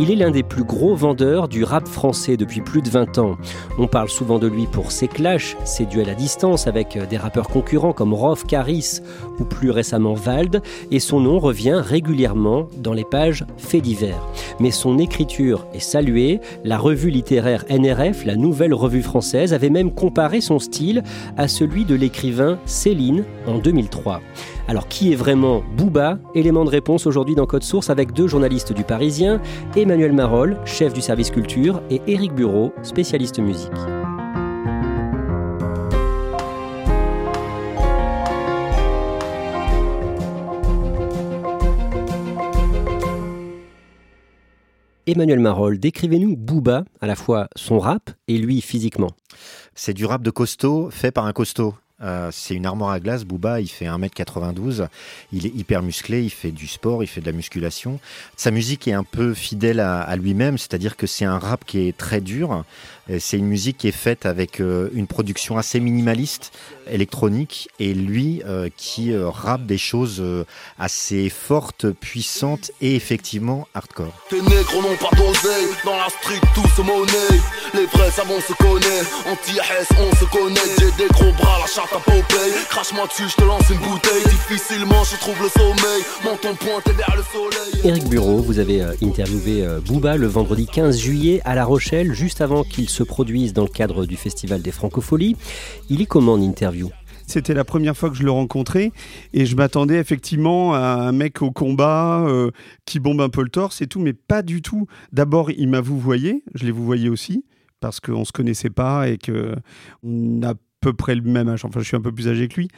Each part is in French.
Il est l'un des plus gros vendeurs du rap français depuis plus de 20 ans. On parle souvent de lui pour ses clashs, ses duels à distance avec des rappeurs concurrents comme Rof, Caris ou plus récemment Vald, et son nom revient régulièrement dans les pages faits divers. Mais son écriture est saluée, la revue littéraire NRF, la nouvelle revue française, avait même comparé son style à celui de l'écrivain Céline en 2003. Alors qui est vraiment Booba? Élément de réponse aujourd'hui dans Code Source avec deux journalistes du Parisien, Emmanuel Marolles, chef du service culture, et Éric Bureau, spécialiste musique. Emmanuel Marolles, décrivez-nous Booba, à la fois son rap et lui physiquement. C'est du rap de costaud fait par un costaud. Euh, c'est une armoire à glace. Booba, il fait 1m92. Il est hyper musclé, il fait du sport, il fait de la musculation. Sa musique est un peu fidèle à, lui-même, c'est-à-dire que c'est un rap qui est très dur. C'est une musique qui est faite avec euh, une production assez minimaliste, électronique, et lui euh, qui rappe des choses assez fortes, puissantes et effectivement hardcore. Crache-moi dessus, je te lance une bouteille. Difficilement je trouve le sommeil, menton pointé vers le soleil. Éric Bureau, vous avez euh, interviewé euh, Booba le vendredi 15 juillet à La Rochelle, juste avant qu'il se produise dans le cadre du Festival des Francopholies. Il est comment en interview? C'était la première fois que je le rencontrais et je m'attendais effectivement à un mec au combat euh, qui bombe un peu le torse et tout, mais pas du tout. D'abord, il m'a vous voyé, je l'ai vous voyé aussi parce qu'on se connaissait pas et que on a à peu près le même âge. Enfin, je suis un peu plus âgé que lui.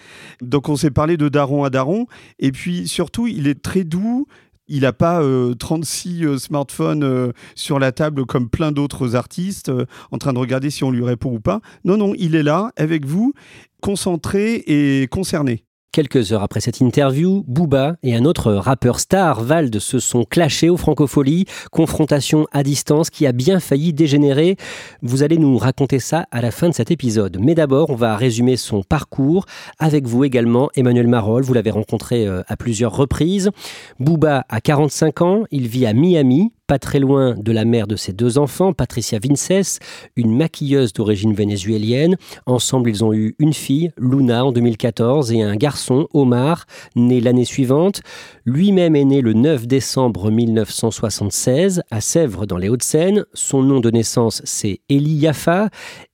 Donc, on s'est parlé de daron à daron. Et puis, surtout, il est très doux. Il n'a pas euh, 36 euh, smartphones euh, sur la table comme plein d'autres artistes euh, en train de regarder si on lui répond ou pas. Non, non, il est là avec vous, concentré et concerné. Quelques heures après cette interview, Booba et un autre rappeur star, Vald, se sont clashés aux Francopholies. Confrontation à distance qui a bien failli dégénérer. Vous allez nous raconter ça à la fin de cet épisode. Mais d'abord, on va résumer son parcours avec vous également, Emmanuel Marolles. Vous l'avez rencontré euh, à plusieurs reprises. Booba a 45 ans. Il vit à Miami, pas très loin de la mère de ses deux enfants, Patricia Vinces, une maquilleuse d'origine vénézuélienne. Ensemble, ils ont eu une fille, Luna, en 2014, et un garçon, Omar, né l'année suivante. Lui-même est né le 9 décembre 1976 à Sèvres, dans les Hauts-de-Seine. Son nom de naissance, c'est Elie Yaffa.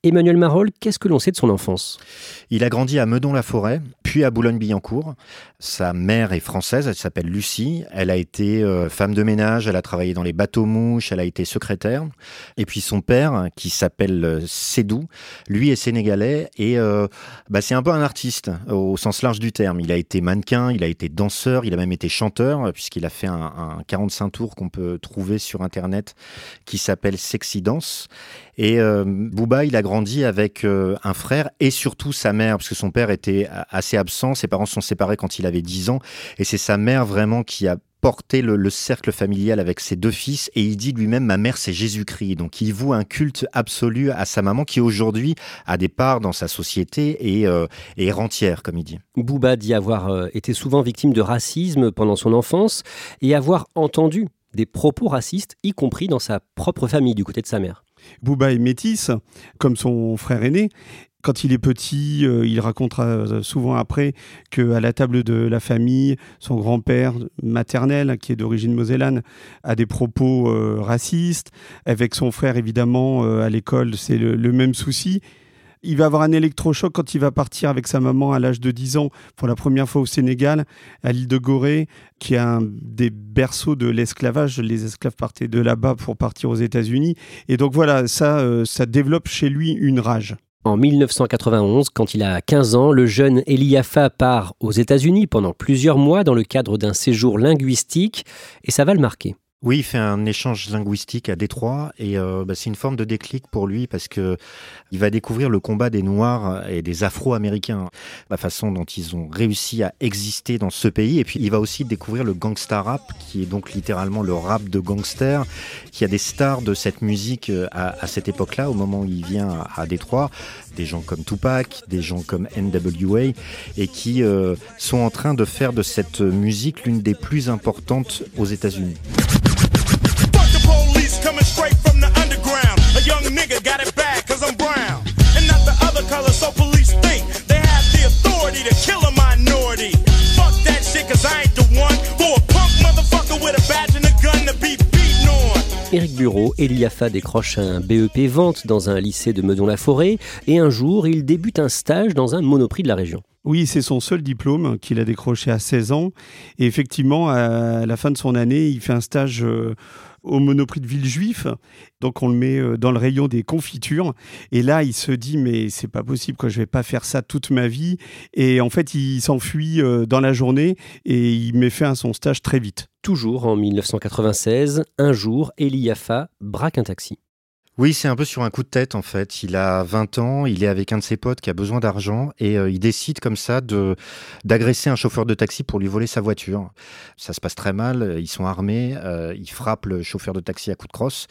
Emmanuel Marolles, qu'est-ce que l'on sait de son enfance? Il a grandi à Meudon-la-Forêt, puis à Boulogne-Billancourt. Sa mère est française, elle s'appelle Lucie. Elle a été euh, femme de ménage, elle a travaillé dans les bateaux-mouches, elle a été secrétaire. Et puis son père, qui s'appelle euh, Sédou, lui est sénégalais et euh, bah, c'est un peu un artiste au sens large du terme. Il a été mannequin, il a été danseur, il a même été chanteur, puisqu'il a fait un, un 45 tours qu'on peut trouver sur Internet qui s'appelle Sexy Dance. Et euh, il a grandi avec euh, un frère et surtout sa mère, parce que son père était assez absent. Ses parents se sont séparés quand il avait 10 ans. Et c'est sa mère vraiment qui a porté le, le, cercle familial avec ses deux fils et il dit lui-même ma mère c'est Jésus-Christ donc il voue un culte absolu à sa maman qui aujourd'hui a des parts dans sa société et, euh, est rentière comme il dit. Booba dit avoir euh, été souvent victime de racisme pendant son enfance et avoir entendu des propos racistes y compris dans sa propre famille du côté de sa mère. Booba est métisse, comme son frère aîné. Quand il est petit, euh, il racontera souvent après qu'à la table de la famille, son grand-père maternel, qui est d'origine mosellane, a des propos euh, racistes. Avec son frère, évidemment, euh, à l'école, c'est le, même souci. Il va avoir un électrochoc quand il va partir avec sa maman à l'âge de 10 ans pour la première fois au Sénégal, à l'île de Gorée, qui est un des berceaux de l'esclavage. Les esclaves partaient de là-bas pour partir aux États-Unis. Et donc voilà, ça, euh, ça développe chez lui une rage. En 1991, quand il a 15 ans, le jeune Eliafa part aux États-Unis pendant plusieurs mois dans le cadre d'un séjour linguistique et ça va le marquer. Oui, il fait un échange linguistique à Détroit et euh, bah, c'est une forme de déclic pour lui parce que il va découvrir le combat des Noirs et des Afro-Américains, la façon dont ils ont réussi à exister dans ce pays et puis il va aussi découvrir le gangsta rap qui est donc littéralement le rap de gangster, qui a des stars de cette musique euh, à, cette époque-là, au moment où il vient à, Détroit, des gens comme Tupac, des gens comme N.W.A. et qui euh, sont en train de faire de cette musique l'une des plus importantes aux États-Unis. Éric Bureau, Eliafa décroche un BEP vente dans un lycée de Meudon-la-Forêt et un jour, il débute un stage dans un monoprix de la région. Oui, c'est son seul diplôme qu'il a décroché à 16 ans. Et effectivement, à la fin de son année, il fait un stage euh, au Monoprix de Villejuif. Donc on le met euh, dans le rayon des confitures. Et là, il se dit mais c'est pas possible, quoi. Je vais pas faire ça toute ma vie. Et en fait, il s'enfuit euh, dans la journée et il met fin à son stage très vite. Toujours en 1996, un jour, Eliafa braque un taxi. Oui, c'est un peu sur un coup de tête en fait. Il a 20 ans, il est avec un de ses potes qui a besoin d'argent et euh, il décide comme ça de d'agresser un chauffeur de taxi pour lui voler sa voiture. Ça se passe très mal, ils sont armés, euh, ils frappent le chauffeur de taxi à coups de crosse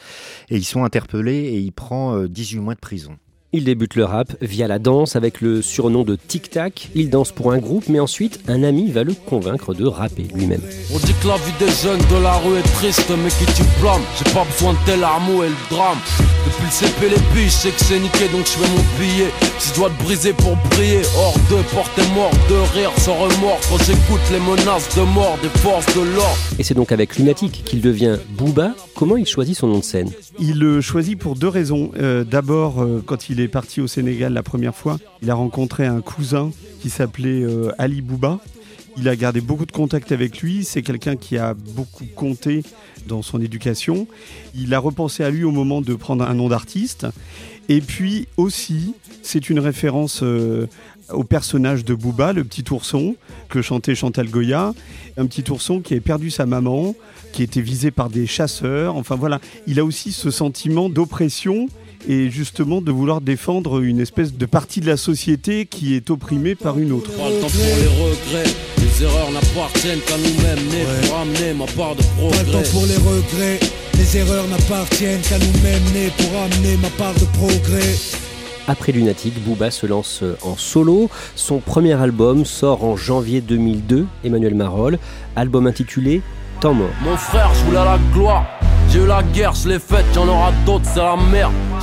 et ils sont interpellés et il prend 18 euh, mois de prison. Il débute le rap via la danse avec le surnom de Tic Tac. Il danse pour un groupe, mais ensuite un ami va le convaincre de rapper lui-même. On dit que la vie des jeunes de la rue est triste, mais qui tu blâmes? J'ai pas besoin de tes larmes et le drame. Depuis le CP, les biches, c'est que c'est niqué, donc je fais mon billet. Si je dois te briser pour briller, hors de porter mort, de rire sans remords. Quand j'écoute les menaces de mort des forces de l'ordre. Et c'est donc avec Lunatic qu'il devient Booba. Comment il choisit son nom de scène? Il le choisit pour deux raisons. Euh, d'abord, euh, quand il est parti au Sénégal la première fois, il a rencontré un cousin qui s'appelait euh, Ali Bouba. Il a gardé beaucoup de contacts avec lui. C'est quelqu'un qui a beaucoup compté dans son éducation. Il a repensé à lui au moment de prendre un nom d'artiste. Et puis aussi, c'est une référence euh, au personnage de Bouba, le petit ourson que chantait Chantal Goya. Un petit ourson qui a perdu sa maman, qui était visé par des chasseurs. Enfin voilà, il a aussi ce sentiment d'oppression et justement de vouloir défendre une espèce de partie de la société qui est opprimée par une autre. Pas le temps pour les regrets, les erreurs n'appartiennent qu'à nous-mêmes, nés pour amener ma part de progrès. Pas le temps pour les regrets, les erreurs n'appartiennent qu'à nous-mêmes, nés pour amener ma part de progrès. Après Lunatic, Booba se lance en solo. Son premier album sort en janvier 2002, Emmanuel Marolles, album intitulé Temps mort. Mon frère, je voulais la gloire.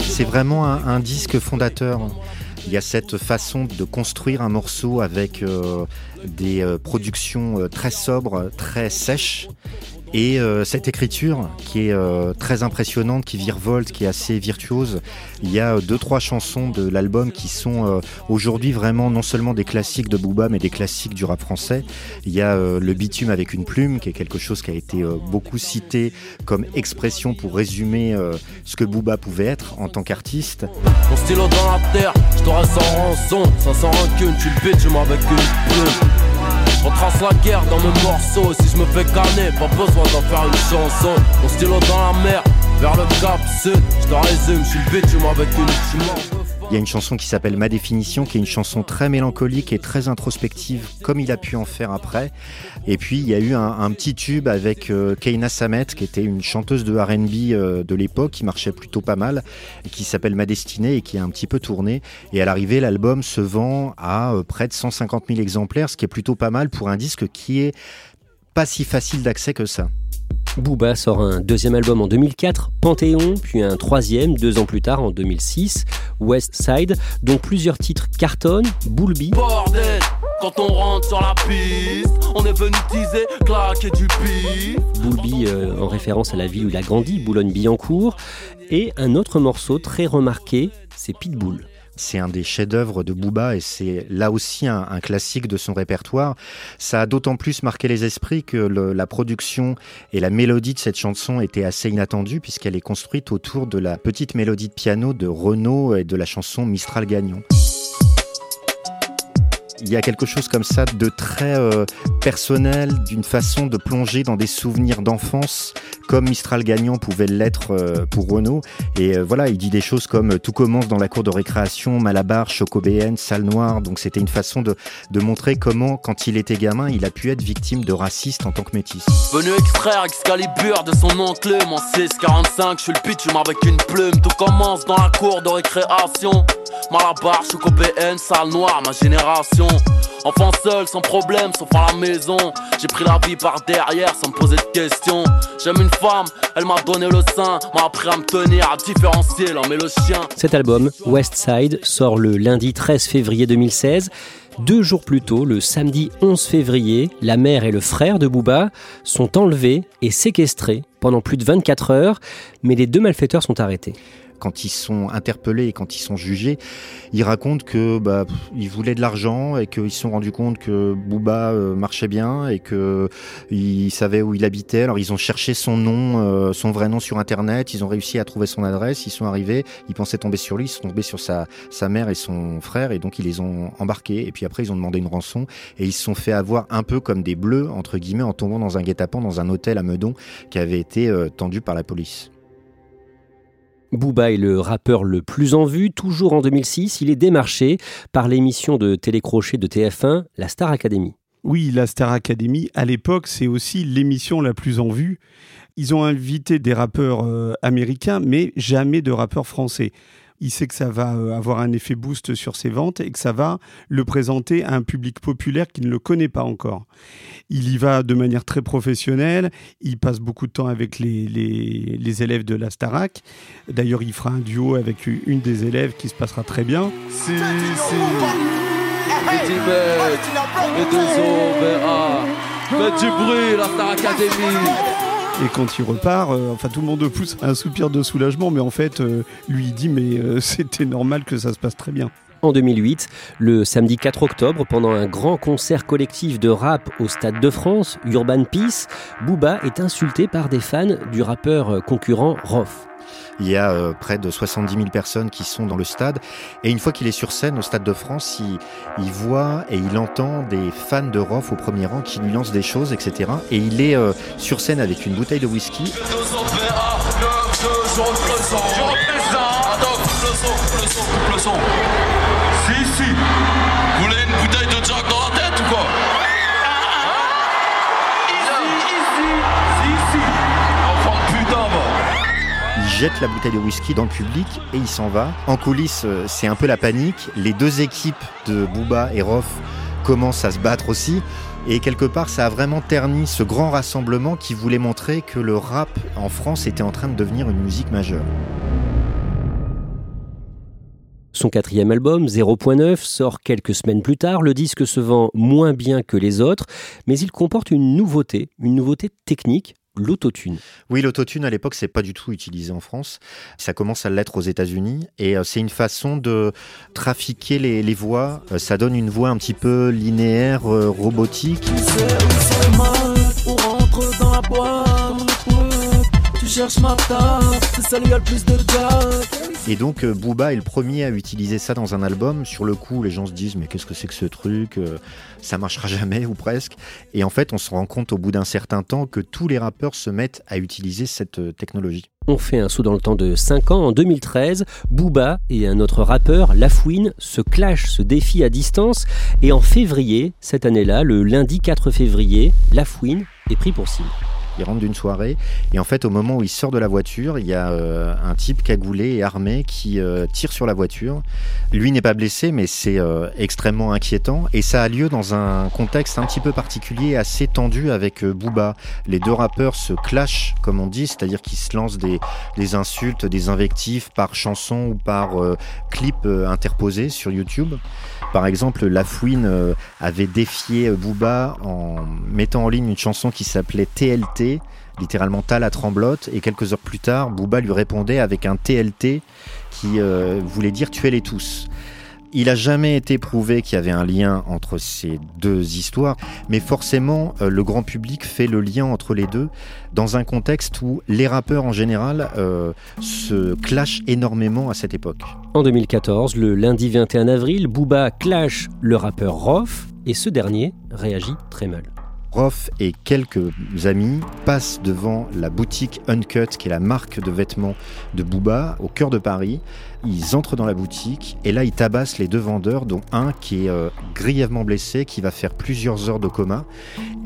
C'est vraiment un, disque fondateur. Il y a cette façon de construire un morceau avec euh, des euh, productions euh, très sobres, très sèches, et euh, cette écriture qui est euh, très impressionnante, qui virevolte, qui est assez virtuose, il y a euh, deux trois chansons de l'album qui sont aujourd'hui vraiment non seulement des classiques de Booba, mais des classiques du rap français. Il y a le bitume avec une plume, qui est quelque chose qui a été beaucoup cité comme expression pour résumer ce que Booba pouvait être en tant qu'artiste. Stylo dans la terre, je sans rançon, rancune, tu le. Je retrace la guerre dans mes morceaux. Si je me fais canner, pas besoin d'en faire une chanson. Mon stylo dans la mer, vers le cap sud. Je te résume, je suis le bitume avec une il y a une chanson qui s'appelle Ma définition, qui est une chanson très mélancolique et très introspective, comme il a pu en faire après. Et puis il y a eu un, petit tube avec euh, Keina Samet, qui était une chanteuse de RB euh, de l'époque, qui marchait plutôt pas mal, qui s'appelle Ma destinée et qui a un petit peu tourné. Et à l'arrivée, l'album se vend à euh, près de 150 000 exemplaires, ce qui est plutôt pas mal pour un disque qui est pas si facile d'accès que ça. Booba sort un deuxième album en 2004, Panthéon, puis un troisième deux ans plus tard en 2006, West Side, dont plusieurs titres cartonnent, Boulby. Bordel quand on rentre sur la piste, on est venu teaser, claquer du pif. Boulby euh, en référence à la ville où il a grandi, Boulogne-Billancourt. Et un autre morceau très remarqué, c'est Pitbull. C'est un des chefs-d'œuvre de Booba et c'est là aussi un, classique de son répertoire. Ça a d'autant plus marqué les esprits que la production et la mélodie de cette chanson étaient assez inattendues puisqu'elle est construite autour de la petite mélodie de piano de Renaud et de la chanson Mistral Gagnon il y a quelque chose comme ça de très euh, personnel, d'une façon de plonger dans des souvenirs d'enfance, comme Mistral Gagnant pouvait l'être euh, pour Renault. Et euh, voilà, il dit des choses comme tout commence dans la cour de récréation, Malabar, Chocobéenne, Salle Noire. Donc c'était une façon de, montrer comment, quand il était gamin, il a pu être victime de racistes en tant que métis. Venu extraire Excalibur de son oncle, mon 645, je suis le pitch avec une plume. Tout commence dans la cour de récréation. Malabar, Chocobéenne, Salle Noire, ma génération. Enfant seul, sans problème, sauf à la maison. J'ai pris la vie par derrière sans me poser de questions. J'aime une femme, elle m'a donné le sein, m'a appris à me tenir, à différencier l'homme et le chien. Cet album, West Side, sort le lundi 13 février 2016. Deux jours plus tôt, le samedi 11 février, la mère et le frère de Booba sont enlevés et séquestrés pendant plus de 24 heures, mais les deux malfaiteurs sont arrêtés quand ils sont interpellés et quand ils sont jugés, ils racontent que bah, voulaient de l'argent et qu'ils se sont rendus compte que Booba euh, marchait bien et que ils savaient où il habitait. Alors ils ont cherché son nom, euh, son vrai nom sur internet. Ils ont réussi à trouver son adresse. Ils sont arrivés. Ils pensaient tomber sur lui. Ils sont tombés sur sa sa mère et son frère et donc ils les ont embarqués. Et puis après ils ont demandé une rançon et ils se sont fait avoir un peu comme des bleus entre guillemets en tombant dans un guet-apens dans un hôtel à Meudon qui avait été euh, tendu par la police. Booba est le rappeur le plus en vue. Toujours en 2006, il est démarché par l'émission de télécrochet de TF1, la Star Academy. Oui, la Star Academy, à l'époque, c'est aussi l'émission la plus en vue. Ils ont invité des rappeurs euh, américains, mais jamais de rappeurs français il sait que ça va euh, avoir un effet boost sur ses ventes et que ça va le présenter à un public populaire qui ne le connaît pas encore. Il y va de manière très professionnelle, il passe beaucoup de temps avec les, les, élèves de la Starac. D'ailleurs, il fera un duo avec une des élèves qui se passera très bien. Si, si. Faites du bruit, la Star Academy et quand il repart, euh, enfin tout le monde pousse un soupir de soulagement, mais en fait, euh, lui il dit mais euh, c'était normal que ça se passe très bien. En 2008, le samedi 4 octobre, pendant un grand concert collectif de rap au Stade de France, Urban Peace, Booba est insulté par des fans du rappeur concurrent Rof. Il y a euh, près de 70 000 personnes qui sont dans le stade. Et une fois qu'il est sur scène au Stade de France, il, voit et il entend des fans de Roth au premier rang qui lui lancent des choses, etc. Et il est euh, sur scène avec une bouteille de whisky. Jette la bouteille de whisky dans le public et il s'en va. En coulisses, euh, c'est un peu la panique. Les deux équipes de Booba et Roth commencent à se battre aussi. Et quelque part, ça a vraiment terni ce grand rassemblement qui voulait montrer que le rap en France était en train de devenir une musique majeure. Son quatrième album, 0.9, sort quelques semaines plus tard. Le disque se vend moins bien que les autres, mais il comporte une nouveauté, une nouveauté technique, l'autotune. Oui, l'autotune à l'époque, c'est pas du tout utilisé en France. Ça commence à l'être aux États-Unis et euh, c'est une façon de trafiquer les, voix. Euh, ça donne une voix un petit peu linéaire, euh. Et donc Booba est le premier à utiliser ça dans un album. Sur le coup, les gens se disent mais qu'est-ce que c'est que ce truc Ça marchera jamais ou presque. Et en fait, on se rend compte au bout d'un certain temps que tous les rappeurs se mettent à utiliser cette euh, technologie. On fait un saut dans le temps de 5 ans. En 2013, Booba et un autre rappeur, Lafouine, se clashent, se défient à distance. Et en février, cette année-là, le lundi 4 février, Lafouine est pris pour cible. Il rentre d'une soirée et en fait au moment où il sort de la voiture, il y a euh, un type cagoulé et armé qui euh, tire sur la voiture. Lui n'est pas blessé mais c'est euh, extrêmement inquiétant et ça a lieu dans un contexte un petit peu particulier, assez tendu avec Booba. Les deux rappeurs se clashent comme on dit, c'est-à-dire qu'ils se lancent des, des, insultes, des invectives par chanson ou par clip interposé sur YouTube. Par exemple, Lafouine avait défié Booba en mettant en ligne une chanson qui s'appelait TLT littéralement ta la tremblote, et quelques heures plus tard, Booba lui répondait avec un TLT qui euh, voulait dire tuez-les tous. Il a jamais été prouvé qu'il y avait un lien entre ces deux histoires, mais forcément, euh, le grand public fait le lien entre les deux dans un contexte où les rappeurs en général euh, se clashent énormément à cette époque. En 2014, le lundi 21 avril, Booba clash le rappeur Rof et ce dernier réagit très mal. Roth et quelques amis passent devant la boutique Uncut, qui est la marque de vêtements de Booba, au cœur de Paris. Ils entrent dans la boutique et là ils tabassent les deux vendeurs, dont un qui est euh, grièvement blessé, qui va faire plusieurs heures de coma.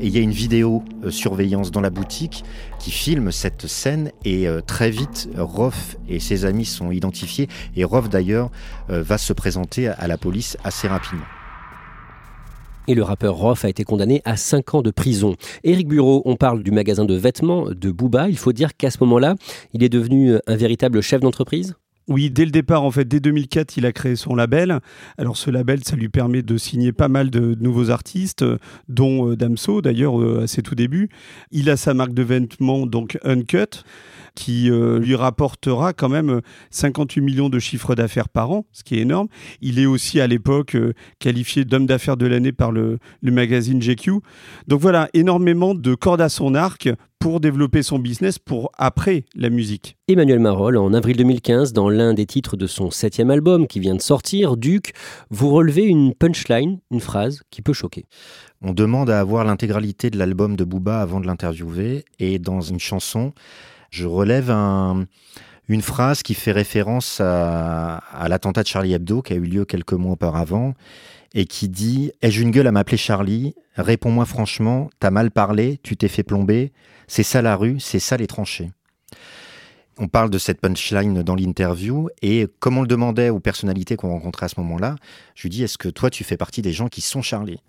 Il y a une vidéo euh, surveillance dans la boutique qui filme cette scène et euh, très vite Roth et ses amis sont identifiés et Roth d'ailleurs va se présenter à la police assez rapidement et le rappeur Roth a été condamné à 5 ans de prison. Éric Bureau, on parle du magasin de vêtements de Booba. Il faut dire qu'à ce moment-là, il est devenu un véritable chef d'entreprise? Oui, dès le départ, en fait, dès 2004, il a créé son label. Alors, ce label, ça lui permet de signer pas mal de nouveaux artistes, dont euh, Damso, d'ailleurs, euh, à ses tout débuts. Il a sa marque de vêtements, donc Uncut qui euh, lui rapportera quand même 58 millions de chiffres d'affaires par an, ce qui est énorme. Il est aussi à l'époque qualifié d'homme d'affaires de l'année par le, le, magazine GQ. Donc voilà, énormément de cordes à son arc pour développer son business pour après la musique. Emmanuel Marol, en avril 2015, dans l'un des titres de son septième album qui vient de sortir, Duc, vous relevez une punchline, une phrase qui peut choquer. On demande à avoir l'intégralité de l'album de Booba avant de l'interviewer et dans une chanson, je relève une phrase qui fait référence à, l'attentat de Charlie Hebdo qui a eu lieu quelques mois auparavant et qui dit Ai-je une gueule à m'appeler Charlie? Réponds-moi franchement, t'as mal parlé, tu t'es fait plomber, c'est ça la rue, c'est ça les tranchées. On parle de cette punchline dans l'interview et comme on le demandait aux personnalités qu'on rencontrait à ce moment-là, je lui dis Est-ce que toi tu fais partie des gens qui sont Charlie?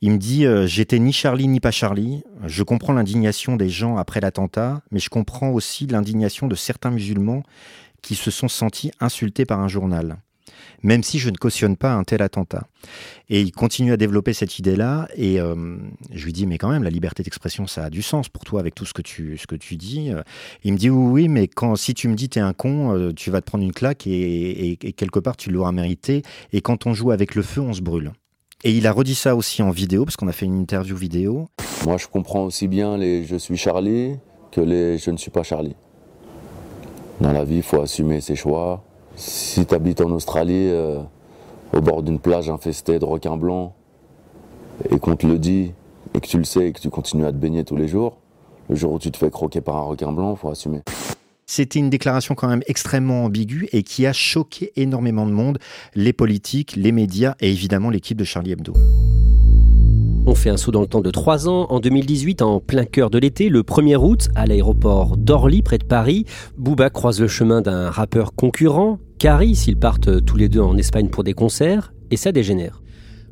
Il me dit euh, J'étais ni Charlie ni pas Charlie. Je comprends l'indignation des gens après l'attentat, mais je comprends aussi l'indignation de certains musulmans qui se sont sentis insultés par un journal, même si je ne cautionne pas un tel attentat. Et il continue à développer cette idée-là, et euh, je lui dis Mais quand même, la liberté d'expression, ça a du sens pour toi avec tout ce que tu, ce que tu dis. Il me dit Oui, oui, mais quand, si tu me dis T'es un con, euh, tu vas te prendre une claque, et quelque part, tu l'auras mérité. Et quand on joue avec le feu, on se brûle. Et il a redit ça aussi en vidéo, parce qu'on a fait une interview vidéo. Moi, je comprends aussi bien les je suis Charlie que les je ne suis pas Charlie. Dans la vie, il faut assumer ses choix. Si tu habites en Australie, euh, au bord d'une plage infestée de requins blancs, et qu'on te le dit, et que tu le sais, et que tu continues à te baigner tous les jours, le jour où tu te fais croquer par un requin blanc, il faut assumer. C'était une déclaration quand même extrêmement ambiguë et qui a choqué énormément de monde, les politiques, les médias et évidemment l'équipe de Charlie Hebdo. On fait un saut dans le temps de trois ans. En 2018, en plein cœur de l'été, le 1er août, à l'aéroport d'Orly, près de Paris, Booba croise le chemin d'un rappeur concurrent, Caris. Ils partent tous les deux en Espagne pour des concerts et ça dégénère.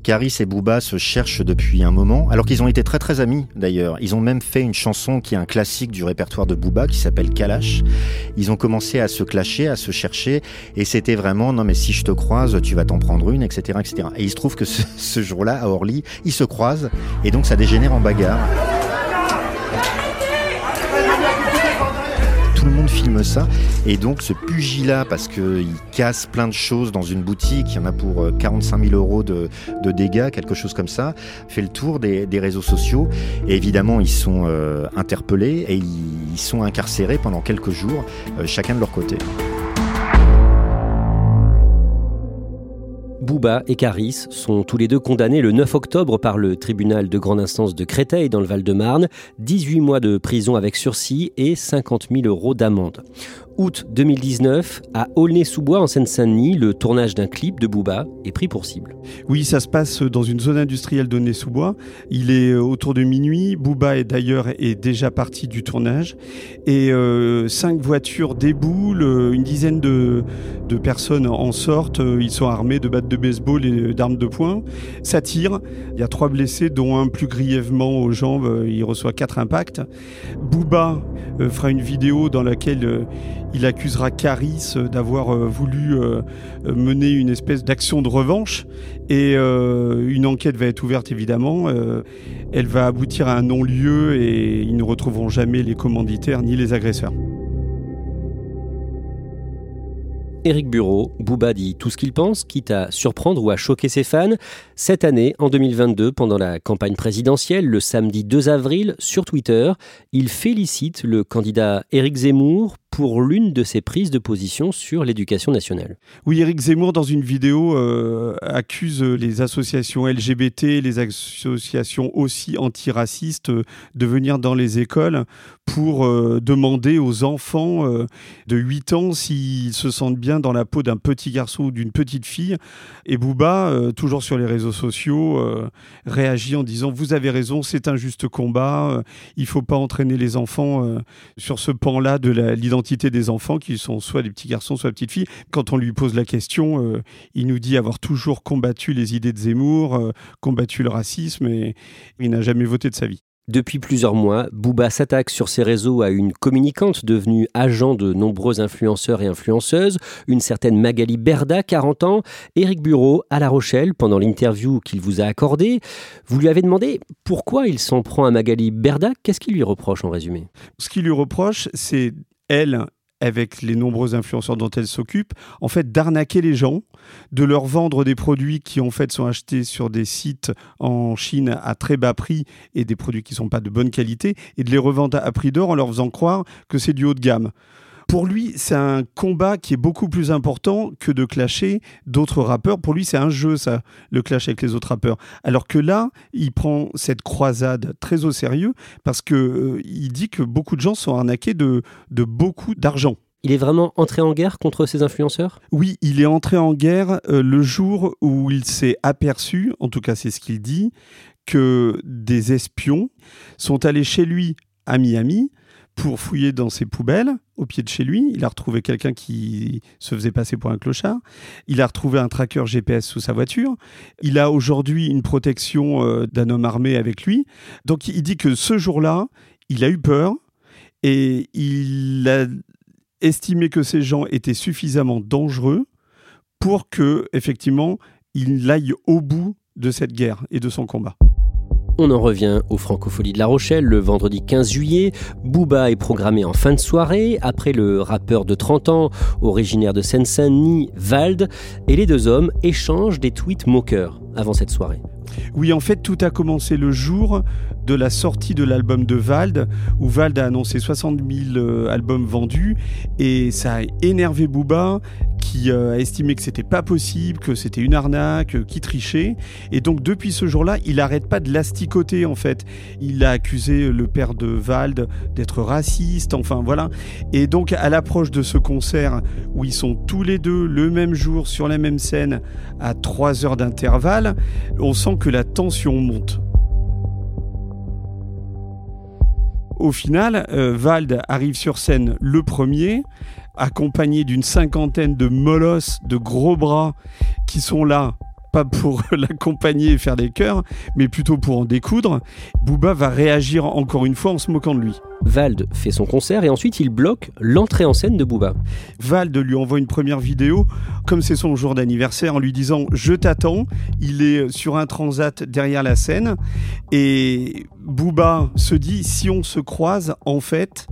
Caris et Booba se cherchent depuis un moment, alors qu'ils ont été très très amis d'ailleurs. Ils ont même fait une chanson qui est un classique du répertoire de Booba qui s'appelle Kalash. Ils ont commencé à se clasher, à se chercher, et c'était vraiment non mais si je te croise, tu vas t'en prendre une, etc., etc. Et il se trouve que ce, ce jour-là à Orly, ils se croisent, et donc ça dégénère en bagarre. Tout le monde filme ça. Et donc ce pugilat, parce qu'il casse plein de choses dans une boutique, il y en a pour 45 euh, 000 euros de, dégâts, quelque chose comme ça, fait le tour des, réseaux sociaux. Et évidemment, ils sont euh, interpellés et ils, sont incarcérés pendant quelques jours, euh, chacun de leur côté. Bouba et Caris sont tous les deux condamnés le 9 octobre par le tribunal de grande instance de Créteil dans le Val-de-Marne, 18 mois de prison avec sursis et 50 000 euros d'amende août 2019, à Aulnay-sous-Bois, en Seine-Saint-Denis, le tournage d'un clip de Booba est pris pour cible. Oui, ça se passe dans une zone industrielle d'Aulnay-sous-Bois. Il est euh, autour de minuit. Booba est d'ailleurs est déjà parti du tournage. Et euh, cinq voitures déboulent, euh, une dizaine de, de, personnes en sortent. Ils sont armés de battes de baseball et d'armes de poing. Ça tire. Il y a trois blessés, dont un plus grièvement aux jambes. Il reçoit quatre impacts. Booba fera une vidéo dans laquelle il accusera Caris d'avoir euh, voulu mener une espèce d'action de revanche. Et une enquête va être ouverte évidemment. Elle va aboutir à un non-lieu et ils ne retrouveront jamais les commanditaires ni les agresseurs. Éric Bureau, Booba dit tout ce qu'il pense, quitte à surprendre ou à choquer ses fans. Cette année, en 2022, pendant la campagne présidentielle, le samedi 2 avril, sur Twitter, il félicite le candidat Éric Zemmour pour l'une de ses prises de position sur l'éducation nationale. Oui, Éric Zemmour, dans une vidéo, euh, accuse les associations LGBT, les associations aussi antiracistes euh, de venir dans les écoles pour euh, demander aux enfants de 8 ans s'ils se sentent bien dans la peau d'un petit garçon ou d'une petite fille. Et Bouba, toujours sur les réseaux sociaux, réagit en disant Vous avez raison, c'est un juste combat, il ne faut pas entraîner les enfants sur ce pan-là de l'identité des enfants qui sont soit des petits garçons, soit des petites filles. Quand on lui pose la question, euh, il nous dit avoir toujours combattu les idées de Zemmour, euh, combattu le racisme et il n'a jamais voté de sa vie. Depuis plusieurs mois, Booba s'attaque sur ses réseaux à une communicante devenue agent de nombreux influenceurs et influenceuses, une certaine Magali Berda, 40 ans, Éric Bureau à La Rochelle, pendant l'interview qu'il vous a accordée. Vous lui avez demandé pourquoi il s'en prend à Magali Berda. Qu'est-ce qu'il lui reproche en résumé? Ce qu'il lui reproche, c'est elle, avec les nombreux influenceurs dont elle s'occupe, en fait, d'arnaquer les gens, de leur vendre des produits qui, en fait, sont achetés sur des sites en Chine à très bas prix et des produits qui ne sont pas de bonne qualité, et de les revendre à prix d'or en leur faisant croire que c'est du haut de gamme. Pour lui, c'est un combat qui est beaucoup plus important que de clasher d'autres rappeurs. Pour lui, c'est un jeu, ça, le clash avec les autres rappeurs. Alors que là, il prend cette croisade très au sérieux parce que euh, il dit que beaucoup de gens sont arnaqués de, de beaucoup d'argent. Il est vraiment entré en guerre contre ces influenceurs? Oui, il est entré en guerre euh, le jour où il s'est aperçu, en tout cas c'est ce qu'il dit, que des espions sont allés chez lui à Miami pour fouiller dans ses poubelles au pied de chez lui. Il a retrouvé quelqu'un qui se faisait passer pour un clochard. Il a retrouvé un tracker GPS sous sa voiture. Il a aujourd'hui une protection euh, d'un homme armé avec lui. Donc il dit que ce jour-là, il a eu peur et il a estimé que ces gens étaient suffisamment dangereux pour que effectivement il aille au bout de cette guerre et de son combat. On en revient aux Francopholies de La Rochelle le vendredi 15 juillet. Booba est programmé en fin de soirée après le rappeur de 30 ans, originaire de Seine-Saint-Denis, Vald, et les deux hommes échangent des tweets moqueurs avant cette soirée. Oui, en fait, tout a commencé le jour de la sortie de l'album de Vald, où Vald a annoncé 60 000 euh, albums vendus, et ça a énervé Booba, qui euh, a estimé que c'était pas possible, que c'était une arnaque, euh, qui trichait. Et donc depuis ce jour-là, il n'arrête pas de l'asticoter en fait. Il a accusé le père de Vald d'être raciste, enfin voilà. Et donc à l'approche de ce concert où ils sont tous les deux le même jour sur la même scène à 3 heures d'intervalle, on sent que la tension monte. Au final, euh, Vald arrive sur scène le premier, accompagné d'une cinquantaine de molosses, de gros bras, qui sont là pas pour l'accompagner et faire des chœurs, mais plutôt pour en découdre. Booba va réagir encore une fois en se moquant de lui. Vald fait son concert et ensuite il bloque l'entrée en scène de Booba. Vald lui envoie une première vidéo, comme c'est son jour d'anniversaire, en lui disant Je t'attends. Il est sur un transat derrière la scène et Booba se dit Si on se croise, en fait,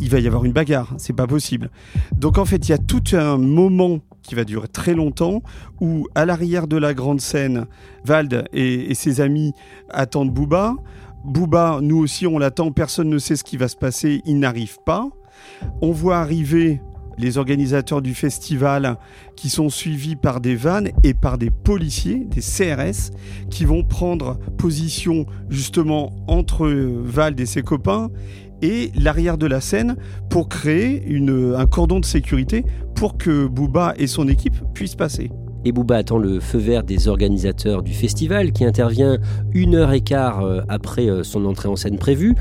il va y avoir une bagarre, c'est pas possible. Donc en fait, il y a tout un moment qui va durer très longtemps où à l'arrière de la grande scène, Vald et, ses amis attendent Booba. Booba, nous aussi on l'attend, personne ne sait ce qui va se passer, il n'arrive pas. On voit arriver les organisateurs du festival qui sont suivis par des vannes et par des policiers, des CRS, qui vont prendre position justement entre Vald et ses copains et l'arrière de la scène pour créer un cordon de sécurité pour que Booba et son équipe puissent passer. Et Booba attend le feu vert des organisateurs du festival qui intervient une heure et quart euh, après euh, son entrée en scène prévue.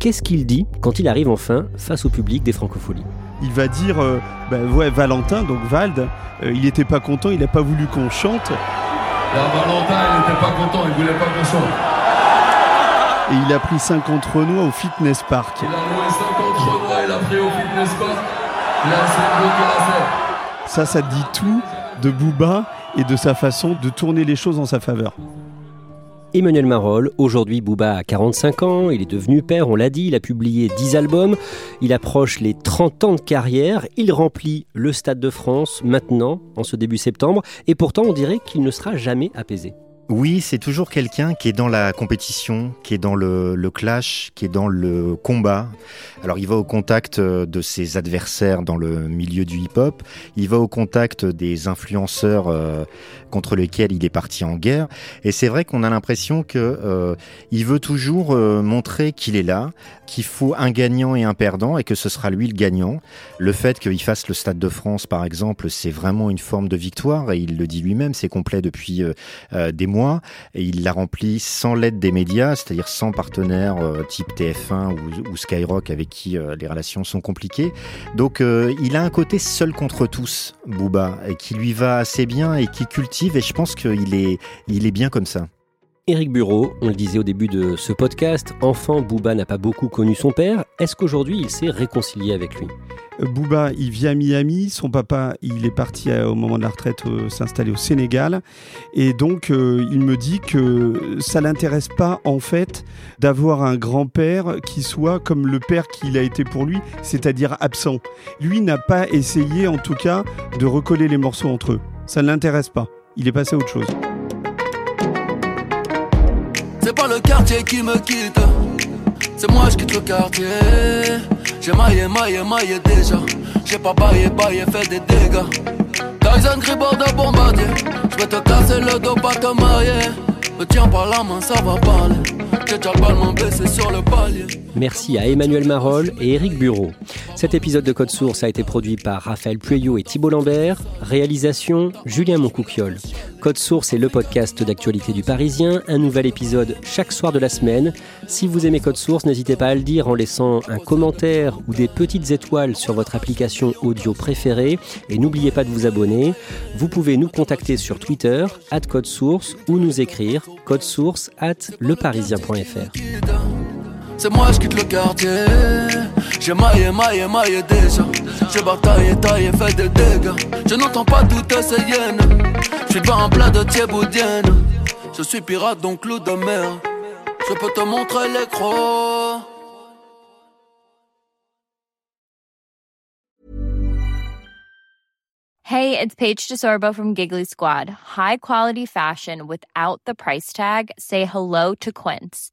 Qu'est-ce qu'il dit quand il arrive enfin face au public des Francopholies? Il va dire euh, bah, ouais, Valentin, donc Vald, euh, il n'était pas content, il n'a pas voulu qu'on chante. Là, Valentin, il n'était pas content, il voulait pas qu'on chante. Et il a pris 50 Renois au fitness park. Il a loué 50 Renois, il a pris au fitness park. Essayé de Ça, ça dit tout de Booba et de sa façon de tourner les choses en sa faveur. Emmanuel Marolles, aujourd'hui Booba a 45 ans, il est devenu père, on l'a dit, il a publié 10 albums, il approche les 30 ans de carrière, il remplit le Stade de France maintenant, en ce début septembre, et pourtant on dirait qu'il ne sera jamais apaisé. Oui, c'est toujours quelqu'un qui est dans la compétition, qui est dans le, clash, qui est dans le combat. Alors il va au contact euh, de ses adversaires dans le milieu du hip-hop, il va au contact des influenceurs euh, contre lesquels il est parti en guerre. Et c'est vrai qu'on a l'impression que euh, il veut toujours montrer qu'il est là, qu'il faut un gagnant et un perdant, et que ce sera lui le gagnant. Le fait qu'il fasse le Stade de France, par exemple, c'est vraiment une forme de victoire, et il le dit lui-même, c'est complet depuis des et il l'a rempli sans l'aide des médias, c'est-à-dire sans partenaires euh, type TF1 ou, Skyrock avec qui euh, les relations sont compliquées. Donc euh, il a un côté seul contre tous, Booba, et qui lui va assez bien et qui cultive et je pense qu'il est, il est bien comme ça. Éric Bureau, on le disait au début de ce podcast, enfant, Booba n'a pas beaucoup connu son père. Est-ce qu'aujourd'hui il s'est réconcilié avec lui? Euh, Booba, il vit à Miami. Son papa, il est parti euh, au moment de la retraite euh, s'installer au Sénégal. Et donc, il me dit que ça l'intéresse pas, en fait, d'avoir un grand-père qui soit comme le père qu'il a été pour lui, c'est-à-dire absent. Lui n'a pas essayé, en tout cas, de recoller les morceaux entre eux. Ça ne l'intéresse pas. Il est passé à autre chose. Le quartier qui me quitte, c'est moi je quitte le quartier. J'ai maillé, maillé, maillé déjà. J'ai pas baillé, baillé, fait des dégâts. Tyson Gribord de bombardier. Je vais te casser le dos, pas te marier. Me tiens par la main, ça va parler. J'ai déjà le baissé sur le palier. Merci à Emmanuel Marolles et Eric Bureau. Cet épisode de Code Source a été produit par Raphaël Pueyo et Thibault Lambert. Réalisation Julien Moncouquiole. Code Source est le podcast d'actualité du Parisien. Un nouvel épisode chaque soir de la semaine. Si vous aimez Code Source, n'hésitez pas à le dire en laissant un commentaire ou des petites étoiles sur votre application audio préférée. Et n'oubliez pas de vous abonner. Vous pouvez nous contacter sur Twitter, at Code Source, ou nous écrire code source at leparisien.fr. C'est moi je quitte le quartier. J'ai maillé, maillé, maillé déjà. J'ai bataillé, taillé, fait des dégâts. Je n'entends pas toutes ces hyènes. Je suis pas un plat de thieboudienne Je suis pirate donc loup de mer. Je peux te montrer les crocs Hey, it's Paige DeSorbo from Giggly Squad. High quality fashion without the price tag. Say hello to Quince.